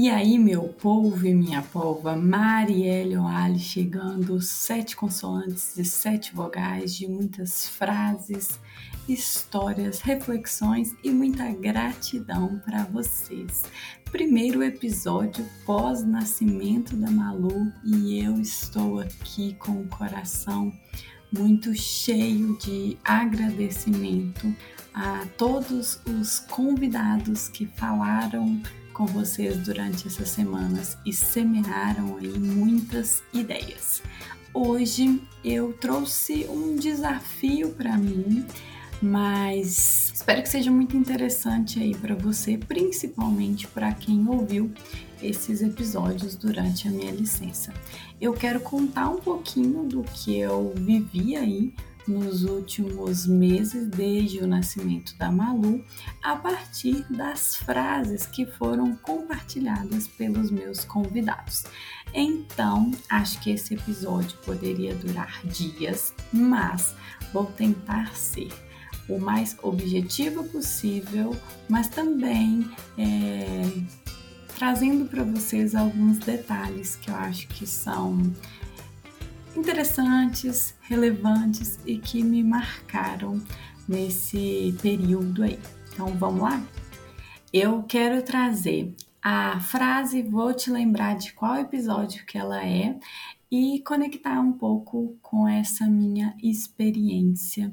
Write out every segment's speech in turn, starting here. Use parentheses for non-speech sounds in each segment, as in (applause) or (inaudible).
E aí, meu povo e minha polva, Marielle Oali chegando, sete consoantes e sete vogais de muitas frases, histórias, reflexões e muita gratidão para vocês. Primeiro episódio pós-nascimento da Malu e eu estou aqui com o coração muito cheio de agradecimento a todos os convidados que falaram com vocês durante essas semanas e semearam aí muitas ideias. Hoje eu trouxe um desafio para mim, mas espero que seja muito interessante aí para você, principalmente para quem ouviu esses episódios durante a minha licença. Eu quero contar um pouquinho do que eu vivi aí nos últimos meses, desde o nascimento da Malu, a partir das frases que foram compartilhadas pelos meus convidados. Então, acho que esse episódio poderia durar dias, mas vou tentar ser o mais objetivo possível, mas também é, trazendo para vocês alguns detalhes que eu acho que são interessantes, relevantes e que me marcaram nesse período aí. Então vamos lá? Eu quero trazer a frase, vou te lembrar de qual episódio que ela é e conectar um pouco com essa minha experiência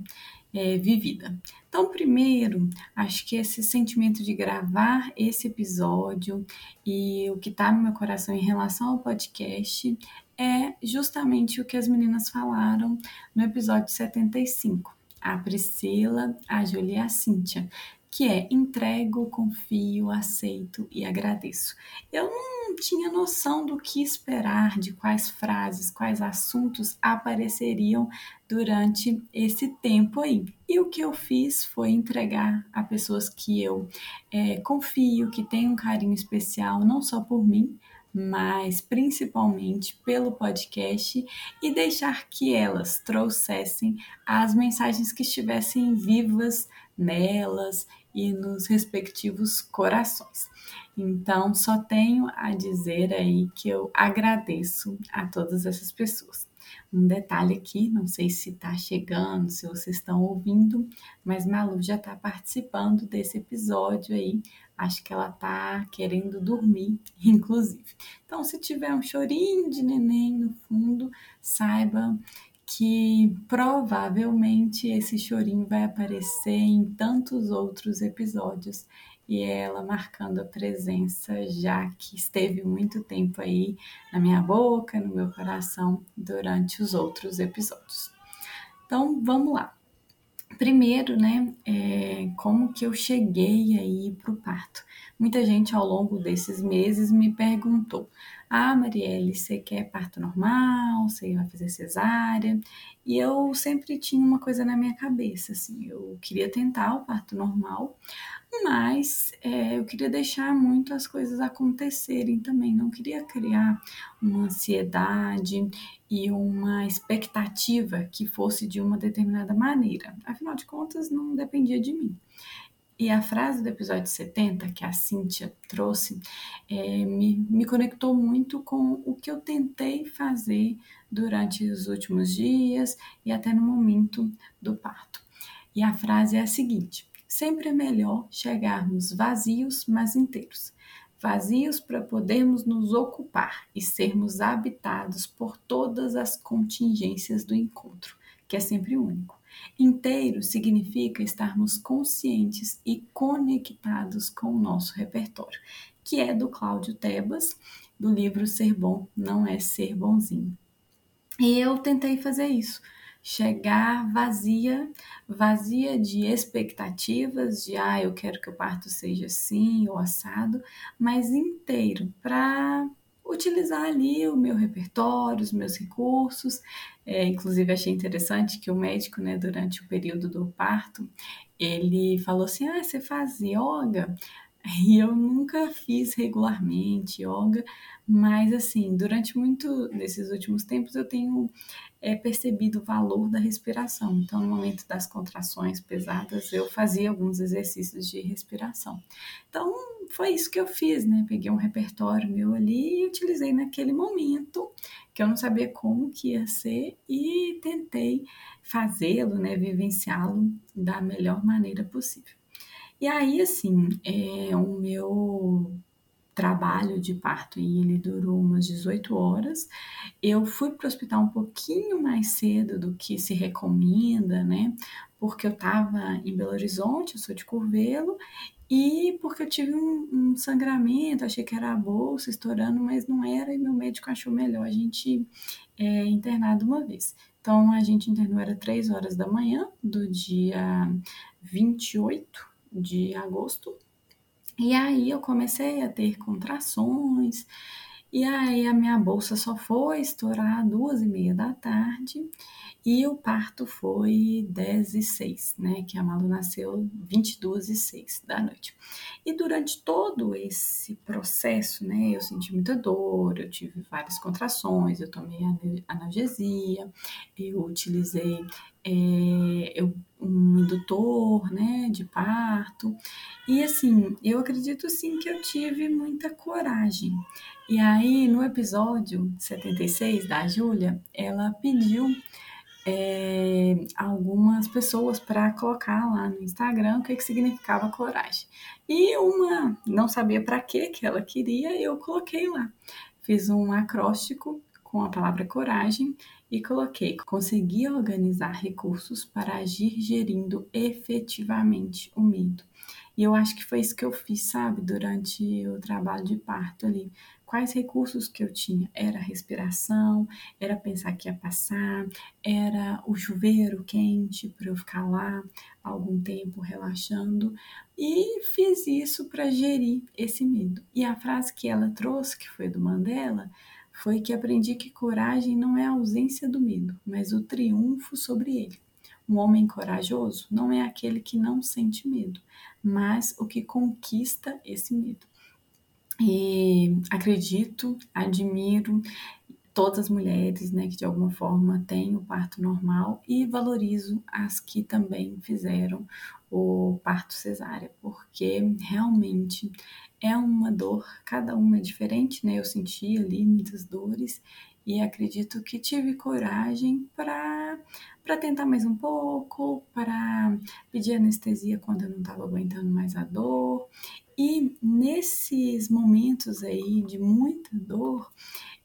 é, vivida. Então, primeiro, acho que esse sentimento de gravar esse episódio e o que está no meu coração em relação ao podcast é justamente o que as meninas falaram no episódio 75. A Priscila, a Julia e a Cíntia, que é entrego, confio, aceito e agradeço. Eu não tinha noção do que esperar, de quais frases, quais assuntos apareceriam durante esse tempo aí. E o que eu fiz foi entregar a pessoas que eu é, confio, que têm um carinho especial, não só por mim, mas principalmente pelo podcast e deixar que elas trouxessem as mensagens que estivessem vivas nelas e nos respectivos corações. Então, só tenho a dizer aí que eu agradeço a todas essas pessoas. Um detalhe aqui, não sei se está chegando, se vocês estão ouvindo, mas Malu já está participando desse episódio aí Acho que ela tá querendo dormir, (laughs) inclusive. Então, se tiver um chorinho de neném no fundo, saiba que provavelmente esse chorinho vai aparecer em tantos outros episódios e é ela marcando a presença, já que esteve muito tempo aí na minha boca, no meu coração durante os outros episódios. Então, vamos lá. Primeiro, né, é, como que eu cheguei aí para o parto? Muita gente ao longo desses meses me perguntou: Ah, Marielle, você quer parto normal? Você vai fazer cesárea? E eu sempre tinha uma coisa na minha cabeça, assim, eu queria tentar o parto normal, mas é, eu queria deixar muito as coisas acontecerem também, não queria criar uma ansiedade e uma expectativa que fosse de uma determinada maneira. Afinal de contas, não dependia de mim. E a frase do episódio 70 que a Cíntia trouxe é, me, me conectou muito com o que eu tentei fazer durante os últimos dias e até no momento do parto. E a frase é a seguinte: sempre é melhor chegarmos vazios, mas inteiros. Vazios para podermos nos ocupar e sermos habitados por todas as contingências do encontro, que é sempre único. Inteiro significa estarmos conscientes e conectados com o nosso repertório, que é do Cláudio Tebas, do livro Ser Bom Não É Ser Bonzinho. E eu tentei fazer isso chegar vazia, vazia de expectativas de ah, eu quero que o parto seja assim ou assado, mas inteiro para utilizar ali o meu repertório, os meus recursos. É, inclusive achei interessante que o médico, né, durante o período do parto, ele falou assim: ah, você faz yoga? E eu nunca fiz regularmente yoga, mas assim, durante muito desses últimos tempos eu tenho é, percebido o valor da respiração. Então, no momento das contrações pesadas, eu fazia alguns exercícios de respiração. Então, foi isso que eu fiz, né? Peguei um repertório meu ali e utilizei naquele momento, que eu não sabia como que ia ser, e tentei fazê-lo, né? Vivenciá-lo da melhor maneira possível. E aí, assim, é, o meu trabalho de parto e ele durou umas 18 horas. Eu fui para o hospital um pouquinho mais cedo do que se recomenda, né? Porque eu estava em Belo Horizonte, eu sou de Curvelo, e porque eu tive um, um, sangramento, achei que era a bolsa estourando, mas não era, e meu médico achou melhor a gente é, internar de uma vez. Então a gente internou era 3 horas da manhã do dia 28 de agosto e aí eu comecei a ter contrações, e aí a minha bolsa só foi estourar duas e meia da tarde, e o parto foi 10 e 6, né? Que a Malu nasceu 22 e 6 da noite. E durante todo esse processo, né? Eu senti muita dor, eu tive várias contrações, eu tomei analgesia, eu utilizei é, eu, um indutor, né? De parto. E assim, eu acredito sim que eu tive muita coragem. E aí, no episódio 76 da Júlia, ela pediu é, algumas pessoas para colocar lá no Instagram o que, que significava coragem. E uma não sabia para que que ela queria, eu coloquei lá. Fiz um acróstico com a palavra coragem e coloquei conseguir organizar recursos para agir gerindo efetivamente o medo. E eu acho que foi isso que eu fiz, sabe, durante o trabalho de parto ali. Quais recursos que eu tinha? Era a respiração, era pensar que ia passar, era o chuveiro quente para eu ficar lá algum tempo relaxando. E fiz isso para gerir esse medo. E a frase que ela trouxe, que foi do Mandela, foi que aprendi que coragem não é a ausência do medo, mas o triunfo sobre ele. Um homem corajoso não é aquele que não sente medo, mas o que conquista esse medo. E acredito, admiro todas as mulheres, né, que de alguma forma têm o parto normal e valorizo as que também fizeram o parto cesárea, porque realmente é uma dor, cada uma é diferente, né? Eu senti ali muitas dores e acredito que tive coragem para para tentar mais um pouco, para pedir anestesia quando eu não estava aguentando mais a dor. E nesses momentos aí de muita dor,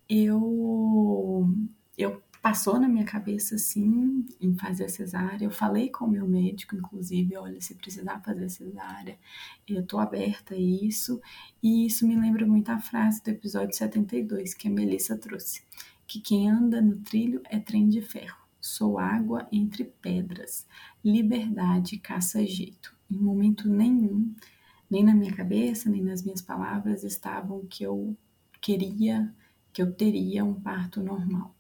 eu eu passou na minha cabeça assim em fazer cesárea. Eu falei com o meu médico, inclusive, olha, se precisar fazer cesárea, eu tô aberta a isso. E isso me lembra muito a frase do episódio 72 que a Melissa trouxe, que quem anda no trilho é trem de ferro. Sou água entre pedras. Liberdade caça jeito. Em momento nenhum, nem na minha cabeça, nem nas minhas palavras estavam que eu queria, que eu teria um parto normal.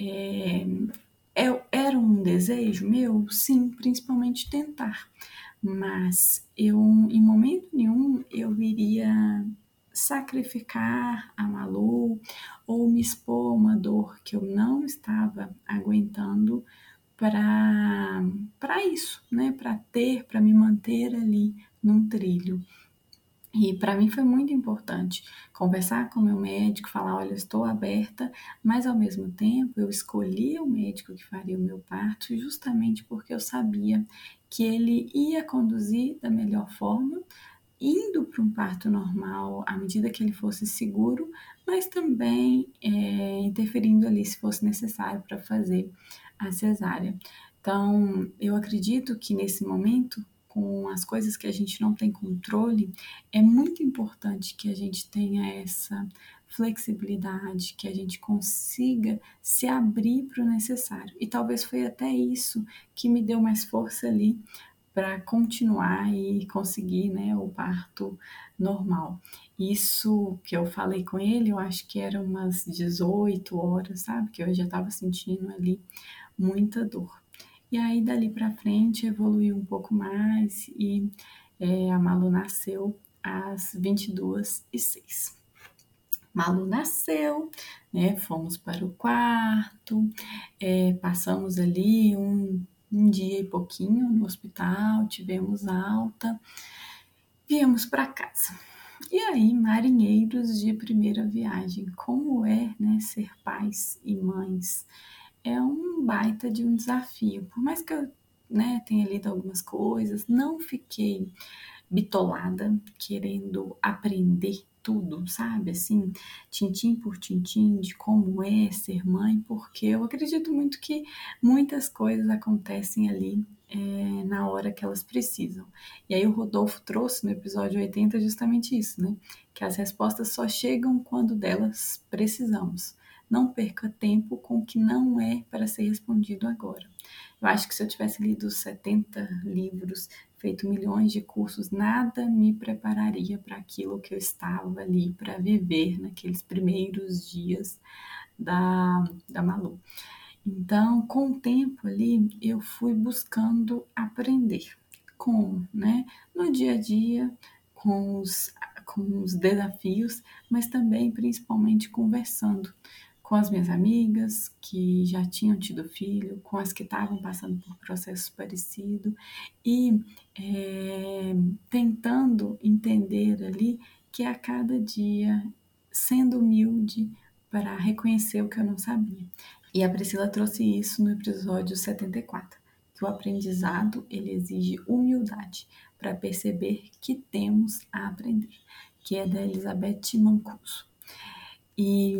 É, é, era um desejo meu? Sim, principalmente tentar. Mas eu, em momento nenhum, eu iria sacrificar a Malu ou me expor uma dor que eu não estava aguentando para isso, né? Para ter, para me manter ali num trilho. E para mim foi muito importante conversar com o meu médico, falar: olha, eu estou aberta, mas ao mesmo tempo eu escolhi o médico que faria o meu parto justamente porque eu sabia que ele ia conduzir da melhor forma, indo para um parto normal à medida que ele fosse seguro, mas também é, interferindo ali se fosse necessário para fazer a cesárea. Então, eu acredito que nesse momento com as coisas que a gente não tem controle, é muito importante que a gente tenha essa flexibilidade, que a gente consiga se abrir para o necessário. E talvez foi até isso que me deu mais força ali para continuar e conseguir né, o parto normal. Isso que eu falei com ele, eu acho que era umas 18 horas, sabe? Que eu já estava sentindo ali muita dor. E aí, dali para frente, evoluiu um pouco mais e é, a Malu nasceu às 22 e 06 Malu nasceu, né? Fomos para o quarto, é, passamos ali um, um dia e pouquinho no hospital, tivemos alta, viemos para casa. E aí, marinheiros de primeira viagem, como é, né, ser pais e mães? É um baita de um desafio. Por mais que eu, né, tenha lido algumas coisas, não fiquei bitolada querendo aprender tudo, sabe? Assim, tintim por tintim de como é ser mãe, porque eu acredito muito que muitas coisas acontecem ali é, na hora que elas precisam. E aí o Rodolfo trouxe no episódio 80 justamente isso, né? Que as respostas só chegam quando delas precisamos. Não perca tempo com o que não é para ser respondido agora. Eu acho que se eu tivesse lido 70 livros, feito milhões de cursos, nada me prepararia para aquilo que eu estava ali para viver naqueles primeiros dias da, da Malu. Então, com o tempo ali, eu fui buscando aprender. com, né? No dia a dia, com os, com os desafios, mas também, principalmente, conversando com as minhas amigas que já tinham tido filho, com as que estavam passando por processos parecidos e é, tentando entender ali que a cada dia sendo humilde para reconhecer o que eu não sabia. E a Priscila trouxe isso no episódio 74, que o aprendizado ele exige humildade para perceber que temos a aprender, que é da Elizabeth Mancuso. E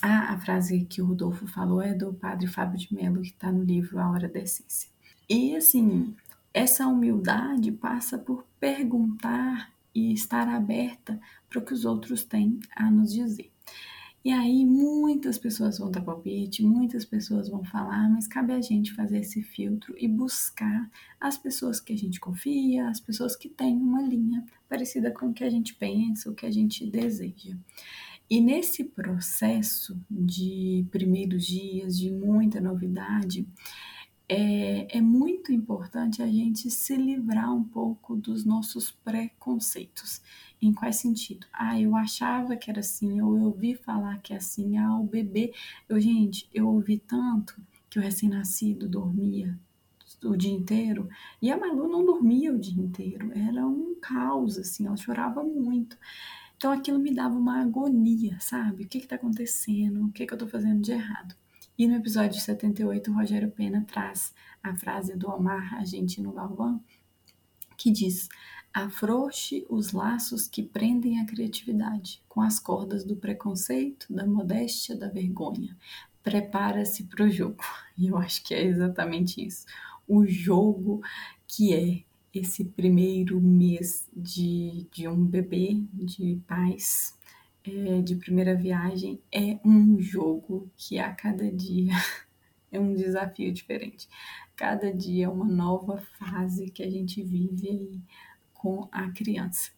ah, a frase que o Rodolfo falou é do padre Fábio de Mello, que está no livro A Hora da Essência. E assim, essa humildade passa por perguntar e estar aberta para o que os outros têm a nos dizer. E aí muitas pessoas vão dar palpite, muitas pessoas vão falar, mas cabe a gente fazer esse filtro e buscar as pessoas que a gente confia, as pessoas que têm uma linha parecida com o que a gente pensa, o que a gente deseja. E nesse processo de primeiros dias, de muita novidade, é, é, muito importante a gente se livrar um pouco dos nossos preconceitos. Em qual sentido? Ah, eu achava que era assim, ou eu ouvi falar que é assim, ah, o bebê. Eu, gente, eu ouvi tanto que o recém-nascido dormia o dia inteiro e a Malu não dormia o dia inteiro, era um caos, assim, ela chorava muito. Então aquilo me dava uma agonia, sabe? O que está acontecendo? O que, que eu estou fazendo de errado? E no episódio 78, o Rogério Pena traz a frase do Omar Argentino Galvão, que diz: afrouxe os laços que prendem a criatividade com as cordas do preconceito, da modéstia, da vergonha. Prepara-se para o jogo. E eu acho que é exatamente isso. O jogo que é esse primeiro mês de, de um bebê, de pais, é, de primeira viagem, é um jogo que a cada dia (laughs) é um desafio diferente. Cada dia é uma nova fase que a gente vive aí com a criança.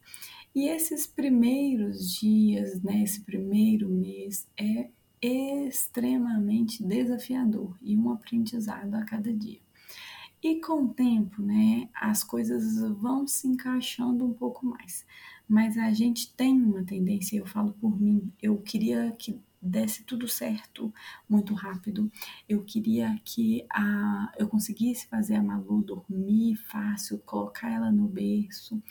E esses primeiros dias, né, esse primeiro mês é extremamente desafiador e um aprendizado a cada dia. E com o tempo, né, as coisas vão se encaixando um pouco mais. Mas a gente tem uma tendência, eu falo por mim, eu queria que desse tudo certo muito rápido. Eu queria que a, eu conseguisse fazer a Malu dormir fácil, colocar ela no berço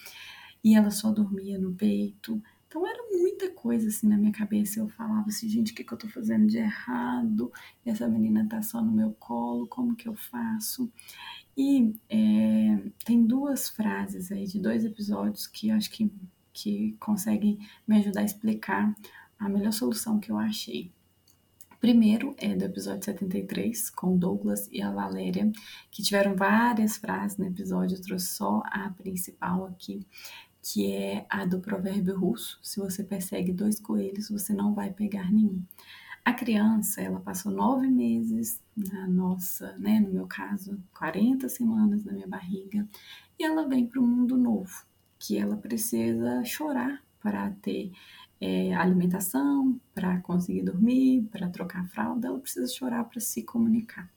e ela só dormia no peito. Então era muita coisa assim na minha cabeça. Eu falava assim, gente, o que, que eu tô fazendo de errado? Essa menina tá só no meu colo, como que eu faço? E é, tem duas frases aí de dois episódios que acho que, que conseguem me ajudar a explicar a melhor solução que eu achei. Primeiro é do episódio 73, com Douglas e a Valéria, que tiveram várias frases no episódio, eu trouxe só a principal aqui, que é a do provérbio russo: se você persegue dois coelhos, você não vai pegar nenhum. A criança, ela passou nove meses na nossa, né, no meu caso, 40 semanas na minha barriga, e ela vem para o mundo novo, que ela precisa chorar para ter é, alimentação, para conseguir dormir, para trocar fralda, ela precisa chorar para se comunicar.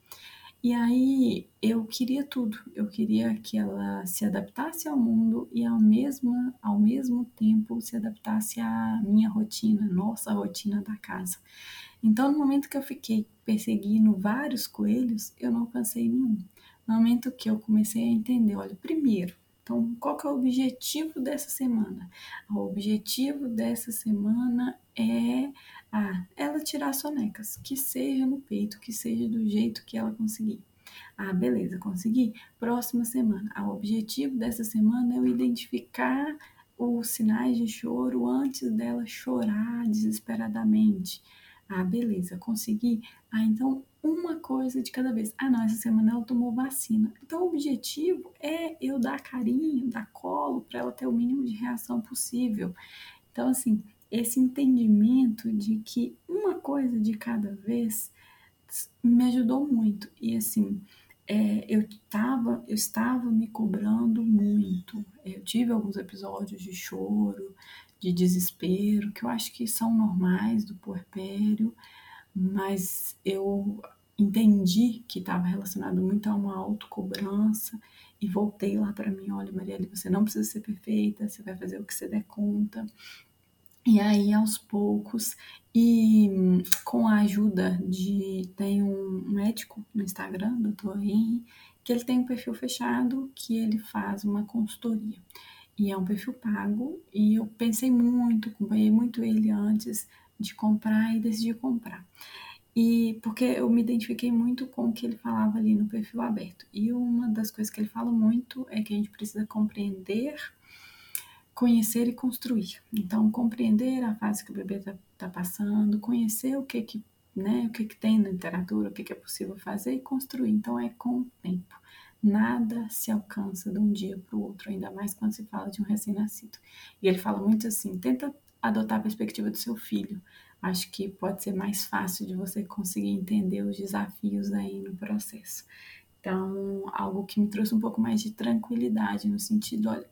E aí eu queria tudo. Eu queria que ela se adaptasse ao mundo e ao mesmo, ao mesmo tempo se adaptasse à minha rotina, nossa rotina da casa. Então, no momento que eu fiquei perseguindo vários coelhos, eu não alcancei nenhum. No momento que eu comecei a entender, olha, primeiro, então, qual que é o objetivo dessa semana? O objetivo dessa semana é ah, ela tirar sonecas, que seja no peito, que seja do jeito que ela conseguir. Ah, beleza, consegui. Próxima semana. Ah, o objetivo dessa semana é eu identificar os sinais de choro antes dela chorar desesperadamente. Ah, beleza, consegui. Ah, então uma coisa de cada vez. Ah, não, essa semana ela tomou vacina. Então o objetivo é eu dar carinho, dar colo para ela ter o mínimo de reação possível. Então, assim, esse entendimento de que uma coisa de cada vez me ajudou muito. E assim, é, eu, tava, eu estava me cobrando muito. Eu tive alguns episódios de choro, de desespero, que eu acho que são normais do puerpério, mas eu entendi que estava relacionado muito a uma autocobrança e voltei lá para mim, olha, Marielle, você não precisa ser perfeita, você vai fazer o que você der conta. E aí, aos poucos, e com a ajuda de. Tem um médico no Instagram, Dr. Henry, que ele tem um perfil fechado que ele faz uma consultoria. E é um perfil pago, e eu pensei muito, acompanhei muito ele antes de comprar e decidi comprar. E porque eu me identifiquei muito com o que ele falava ali no perfil aberto. E uma das coisas que ele fala muito é que a gente precisa compreender conhecer e construir. Então, compreender a fase que o bebê está tá passando, conhecer o que que, né, o que que tem na literatura, o que que é possível fazer e construir. Então, é com o tempo. Nada se alcança de um dia para o outro, ainda mais quando se fala de um recém-nascido. E ele fala muito assim: tenta adotar a perspectiva do seu filho. Acho que pode ser mais fácil de você conseguir entender os desafios aí no processo. Então, algo que me trouxe um pouco mais de tranquilidade, no sentido, olha,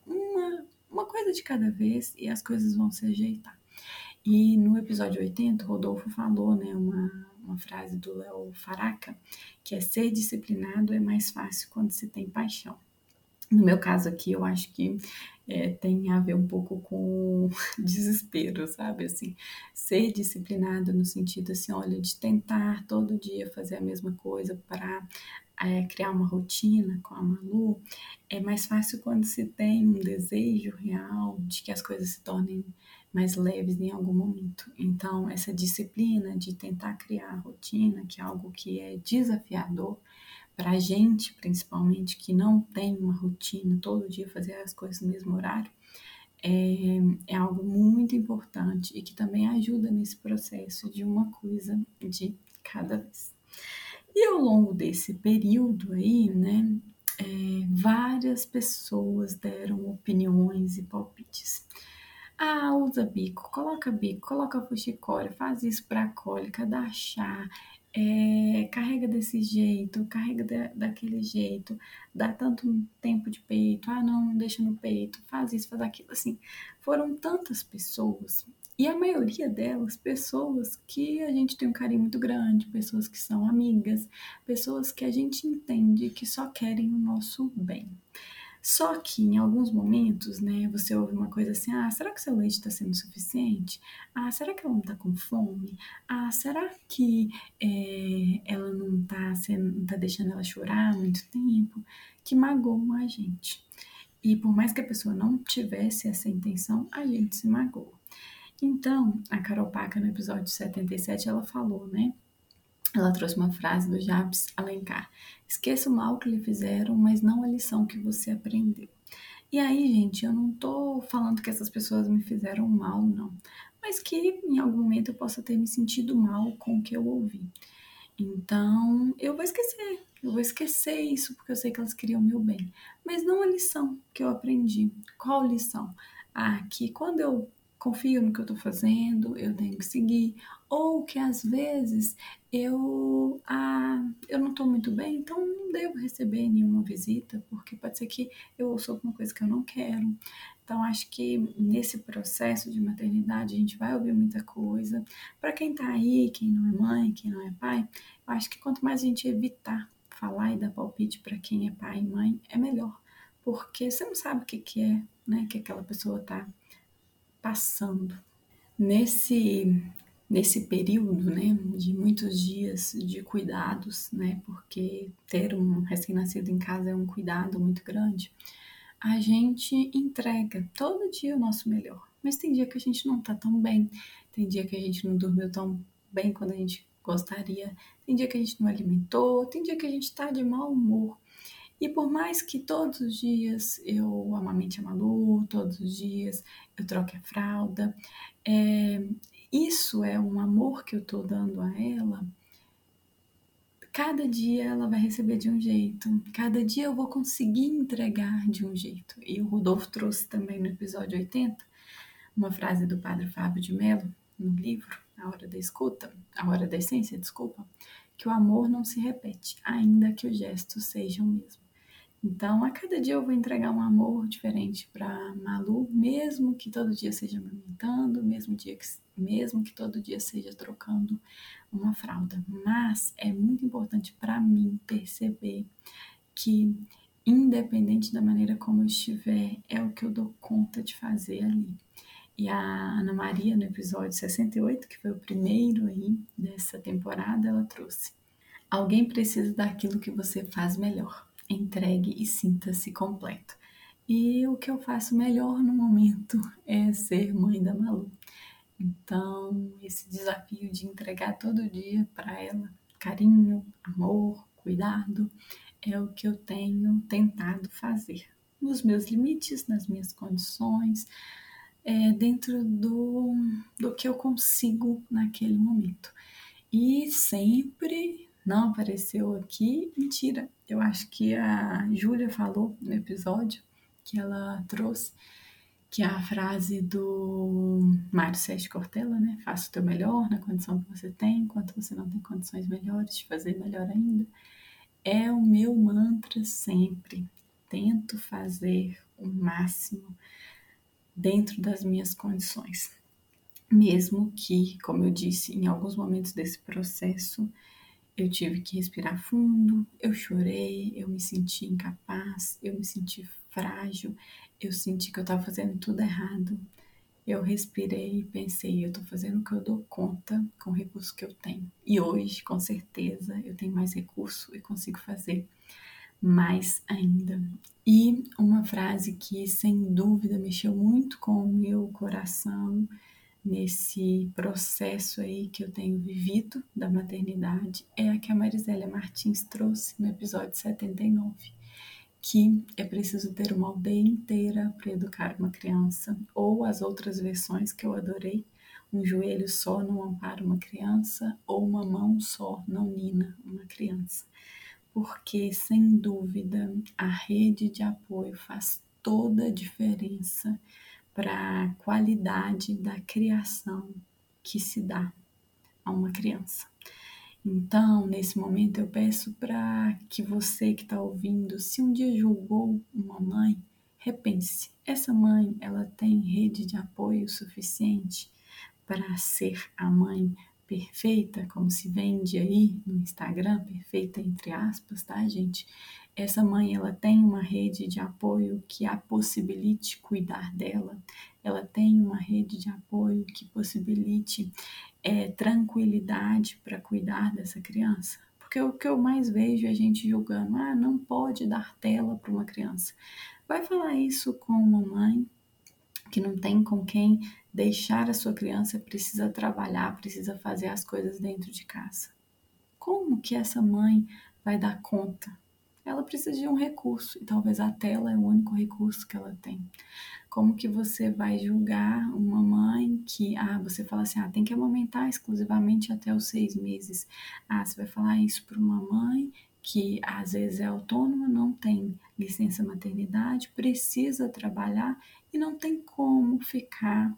uma coisa de cada vez e as coisas vão se ajeitar. E no episódio 80, Rodolfo falou, né, uma, uma frase do Léo Faraca, que é ser disciplinado é mais fácil quando se tem paixão. No meu caso aqui, eu acho que é, tem a ver um pouco com (laughs) desespero, sabe? Assim, ser disciplinado no sentido assim, olha, de tentar todo dia fazer a mesma coisa para é, criar uma rotina com a Malu, é mais fácil quando se tem um desejo real de que as coisas se tornem mais leves em algum momento. Então, essa disciplina de tentar criar a rotina, que é algo que é desafiador para a gente, principalmente, que não tem uma rotina todo dia fazer as coisas no mesmo horário, é, é algo muito importante e que também ajuda nesse processo de uma coisa de cada vez. E ao longo desse período aí, né, é, várias pessoas deram opiniões e palpites. Ah, usa bico, coloca bico, coloca fuxicória, faz isso para cólica, dá chá, é, carrega desse jeito, carrega de, daquele jeito, dá tanto tempo de peito, ah não, deixa no peito, faz isso, faz aquilo, assim. Foram tantas pessoas e a maioria delas, pessoas que a gente tem um carinho muito grande, pessoas que são amigas, pessoas que a gente entende que só querem o nosso bem. Só que em alguns momentos, né, você ouve uma coisa assim: ah, será que seu leite está sendo suficiente? Ah, será que ela não está com fome? Ah, será que é, ela não está tá deixando ela chorar há muito tempo? Que magoam a gente. E por mais que a pessoa não tivesse essa intenção, a gente se magoa. Então, a Carol Paca, no episódio 77, ela falou, né? Ela trouxe uma frase do Jabes Alencar: Esqueça o mal que lhe fizeram, mas não a lição que você aprendeu. E aí, gente, eu não tô falando que essas pessoas me fizeram mal, não. Mas que em algum momento eu possa ter me sentido mal com o que eu ouvi. Então, eu vou esquecer. Eu vou esquecer isso porque eu sei que elas queriam o meu bem. Mas não a lição que eu aprendi. Qual lição? Ah, que quando eu confio no que eu estou fazendo, eu tenho que seguir, ou que às vezes eu, ah, eu não estou muito bem, então não devo receber nenhuma visita, porque pode ser que eu ouça alguma coisa que eu não quero. Então, acho que nesse processo de maternidade a gente vai ouvir muita coisa. Para quem está aí, quem não é mãe, quem não é pai, eu acho que quanto mais a gente evitar falar e dar palpite para quem é pai e mãe é melhor, porque você não sabe o que, que é, né, que aquela pessoa está passando. Nesse nesse período, né, de muitos dias de cuidados, né, porque ter um recém-nascido em casa é um cuidado muito grande, a gente entrega todo dia o nosso melhor. Mas tem dia que a gente não tá tão bem, tem dia que a gente não dormiu tão bem quando a gente gostaria, tem dia que a gente não alimentou, tem dia que a gente tá de mau humor. E por mais que todos os dias eu amamente a Malu, todos os dias eu troque a fralda, é, isso é um amor que eu estou dando a ela. Cada dia ela vai receber de um jeito, cada dia eu vou conseguir entregar de um jeito. E o Rodolfo trouxe também no episódio 80 uma frase do padre Fábio de Mello, no livro A Hora da Escuta, A Hora da Essência, desculpa, que o amor não se repete, ainda que os gestos sejam o mesmo. Então, a cada dia eu vou entregar um amor diferente para Malu, mesmo que todo dia seja amamentando, mesmo, dia que, mesmo que todo dia seja trocando uma fralda. Mas é muito importante para mim perceber que, independente da maneira como eu estiver, é o que eu dou conta de fazer ali. E a Ana Maria, no episódio 68, que foi o primeiro aí dessa temporada, ela trouxe: Alguém precisa daquilo que você faz melhor entregue e sinta-se completo. E o que eu faço melhor no momento é ser mãe da Malu. Então, esse desafio de entregar todo dia para ela carinho, amor, cuidado, é o que eu tenho tentado fazer nos meus limites, nas minhas condições, é, dentro do, do que eu consigo naquele momento. E sempre não apareceu aqui. Mentira, eu acho que a Júlia falou no episódio que ela trouxe que é a frase do Mário Sérgio Cortella, né? Faça o teu melhor na condição que você tem, enquanto você não tem condições melhores de fazer melhor ainda. É o meu mantra sempre. Tento fazer o máximo dentro das minhas condições. Mesmo que, como eu disse, em alguns momentos desse processo, eu tive que respirar fundo, eu chorei, eu me senti incapaz, eu me senti frágil, eu senti que eu estava fazendo tudo errado. Eu respirei e pensei, eu estou fazendo o que eu dou conta com o recurso que eu tenho. E hoje, com certeza, eu tenho mais recurso e consigo fazer mais ainda. E uma frase que, sem dúvida, mexeu muito com o meu coração nesse processo aí que eu tenho vivido da maternidade é a que a Marisélia Martins trouxe no episódio 79, que é preciso ter uma aldeia inteira para educar uma criança, ou as outras versões que eu adorei, um joelho só não ampara uma criança, ou uma mão só não nina uma criança. Porque, sem dúvida, a rede de apoio faz toda a diferença para a qualidade da criação que se dá a uma criança. Então, nesse momento, eu peço para que você que está ouvindo, se um dia julgou uma mãe, repense. Essa mãe, ela tem rede de apoio suficiente para ser a mãe perfeita, como se vende aí no Instagram, perfeita entre aspas, tá, gente? Essa mãe ela tem uma rede de apoio que a possibilite cuidar dela, ela tem uma rede de apoio que possibilite é, tranquilidade para cuidar dessa criança. Porque o que eu mais vejo é a gente julgando, ah, não pode dar tela para uma criança. Vai falar isso com uma mãe que não tem com quem deixar a sua criança, precisa trabalhar, precisa fazer as coisas dentro de casa. Como que essa mãe vai dar conta ela precisa de um recurso e talvez a tela é o único recurso que ela tem. Como que você vai julgar uma mãe que, ah, você fala assim, ah, tem que amamentar exclusivamente até os seis meses. Ah, você vai falar isso para uma mãe que às vezes é autônoma, não tem licença maternidade, precisa trabalhar e não tem como ficar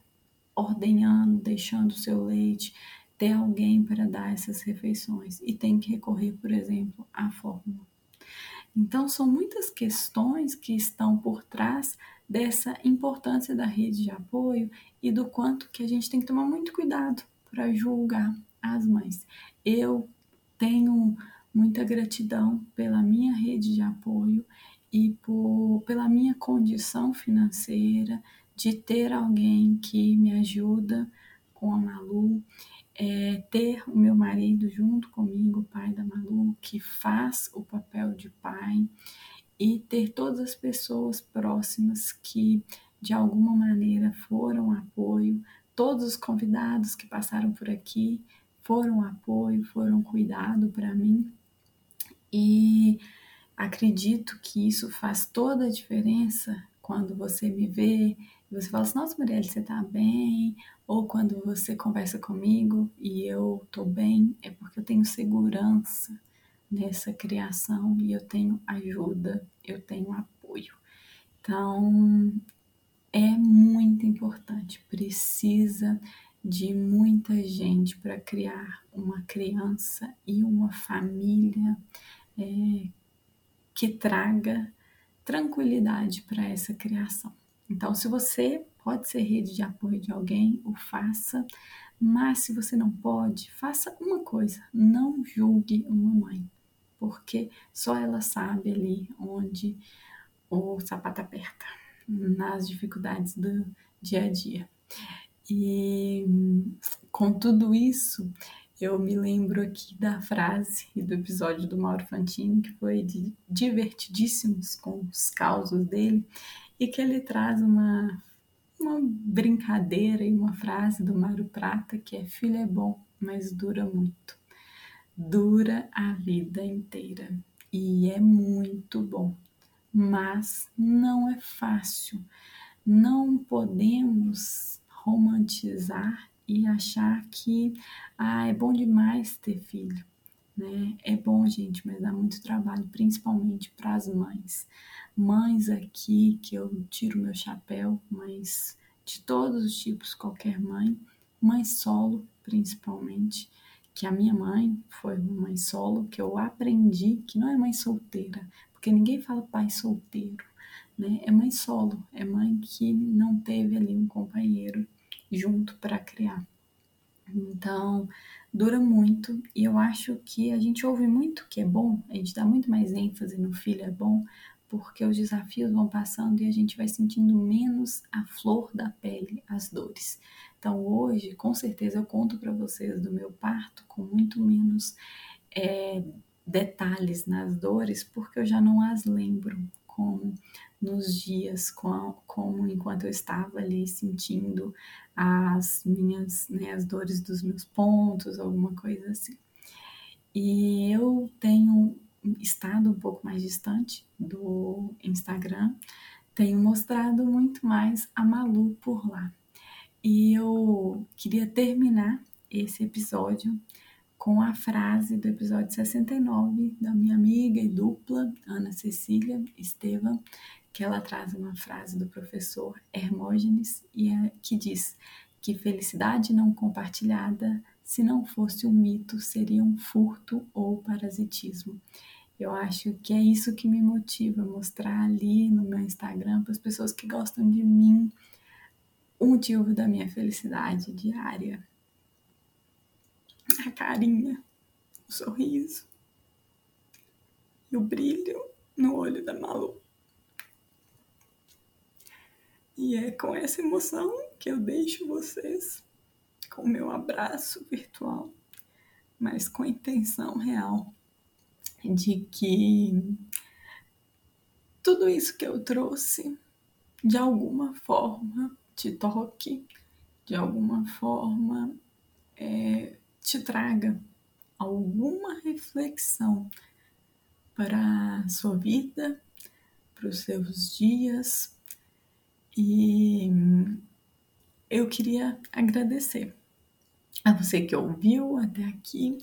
ordenhando, deixando o seu leite, ter alguém para dar essas refeições e tem que recorrer, por exemplo, à fórmula. Então, são muitas questões que estão por trás dessa importância da rede de apoio e do quanto que a gente tem que tomar muito cuidado para julgar as mães. Eu tenho muita gratidão pela minha rede de apoio e por, pela minha condição financeira de ter alguém que me ajuda com a Malu, é, ter o meu marido junto comigo, o pai da Malu, que faz o papel de pai, e ter todas as pessoas próximas que de alguma maneira foram apoio, todos os convidados que passaram por aqui foram apoio, foram cuidado para mim. E acredito que isso faz toda a diferença quando você me vê você fala assim, nossa, Marielle, você tá bem? Ou quando você conversa comigo e eu tô bem, é porque eu tenho segurança nessa criação e eu tenho ajuda, eu tenho apoio. Então, é muito importante, precisa de muita gente para criar uma criança e uma família é, que traga tranquilidade para essa criação. Então, se você pode ser rede de apoio de alguém, o faça, mas se você não pode, faça uma coisa: não julgue uma mãe, porque só ela sabe ali onde o sapato aperta, nas dificuldades do dia a dia. E com tudo isso, eu me lembro aqui da frase do episódio do Mauro Fantini, que foi de divertidíssimos com os causos dele, e que ele traz uma, uma brincadeira e uma frase do Mário Prata que é: Filho é bom, mas dura muito. Dura a vida inteira. E é muito bom, mas não é fácil. Não podemos romantizar e achar que ah, é bom demais ter filho. Né? É bom, gente, mas dá muito trabalho, principalmente para as mães. Mães aqui, que eu tiro meu chapéu, mas de todos os tipos, qualquer mãe, mãe solo, principalmente, que a minha mãe foi uma mãe solo, que eu aprendi que não é mãe solteira, porque ninguém fala pai solteiro, né? É mãe solo, é mãe que não teve ali um companheiro junto para criar. Então, dura muito e eu acho que a gente ouve muito que é bom, a gente dá muito mais ênfase no filho é bom, porque os desafios vão passando e a gente vai sentindo menos a flor da pele, as dores. Então, hoje, com certeza, eu conto para vocês do meu parto com muito menos é, detalhes nas dores, porque eu já não as lembro como nos dias, como enquanto eu estava ali sentindo as minhas, né, as dores dos meus pontos, alguma coisa assim. E eu tenho estado um pouco mais distante do Instagram, tenho mostrado muito mais a Malu por lá. E eu queria terminar esse episódio com a frase do episódio 69 da minha amiga e dupla Ana Cecília Estevam, que ela traz uma frase do professor Hermógenes e é, que diz que felicidade não compartilhada, se não fosse um mito, seria um furto ou parasitismo. Eu acho que é isso que me motiva, mostrar ali no meu Instagram para as pessoas que gostam de mim o motivo da minha felicidade diária a carinha, o sorriso e o brilho no olho da Malu. E é com essa emoção que eu deixo vocês com o meu abraço virtual, mas com a intenção real de que tudo isso que eu trouxe de alguma forma te toque, de alguma forma é, te traga alguma reflexão para a sua vida, para os seus dias. E eu queria agradecer a você que ouviu até aqui,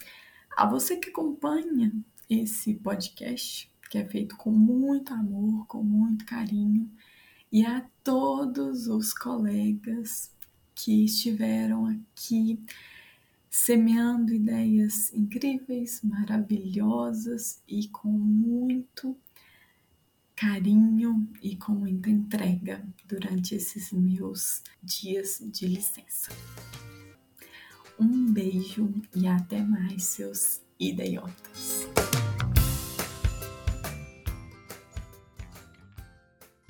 a você que acompanha esse podcast, que é feito com muito amor, com muito carinho, e a todos os colegas que estiveram aqui semeando ideias incríveis, maravilhosas e com muito carinho e com muita entrega durante esses meus dias de licença. Um beijo e até mais, seus idiotas.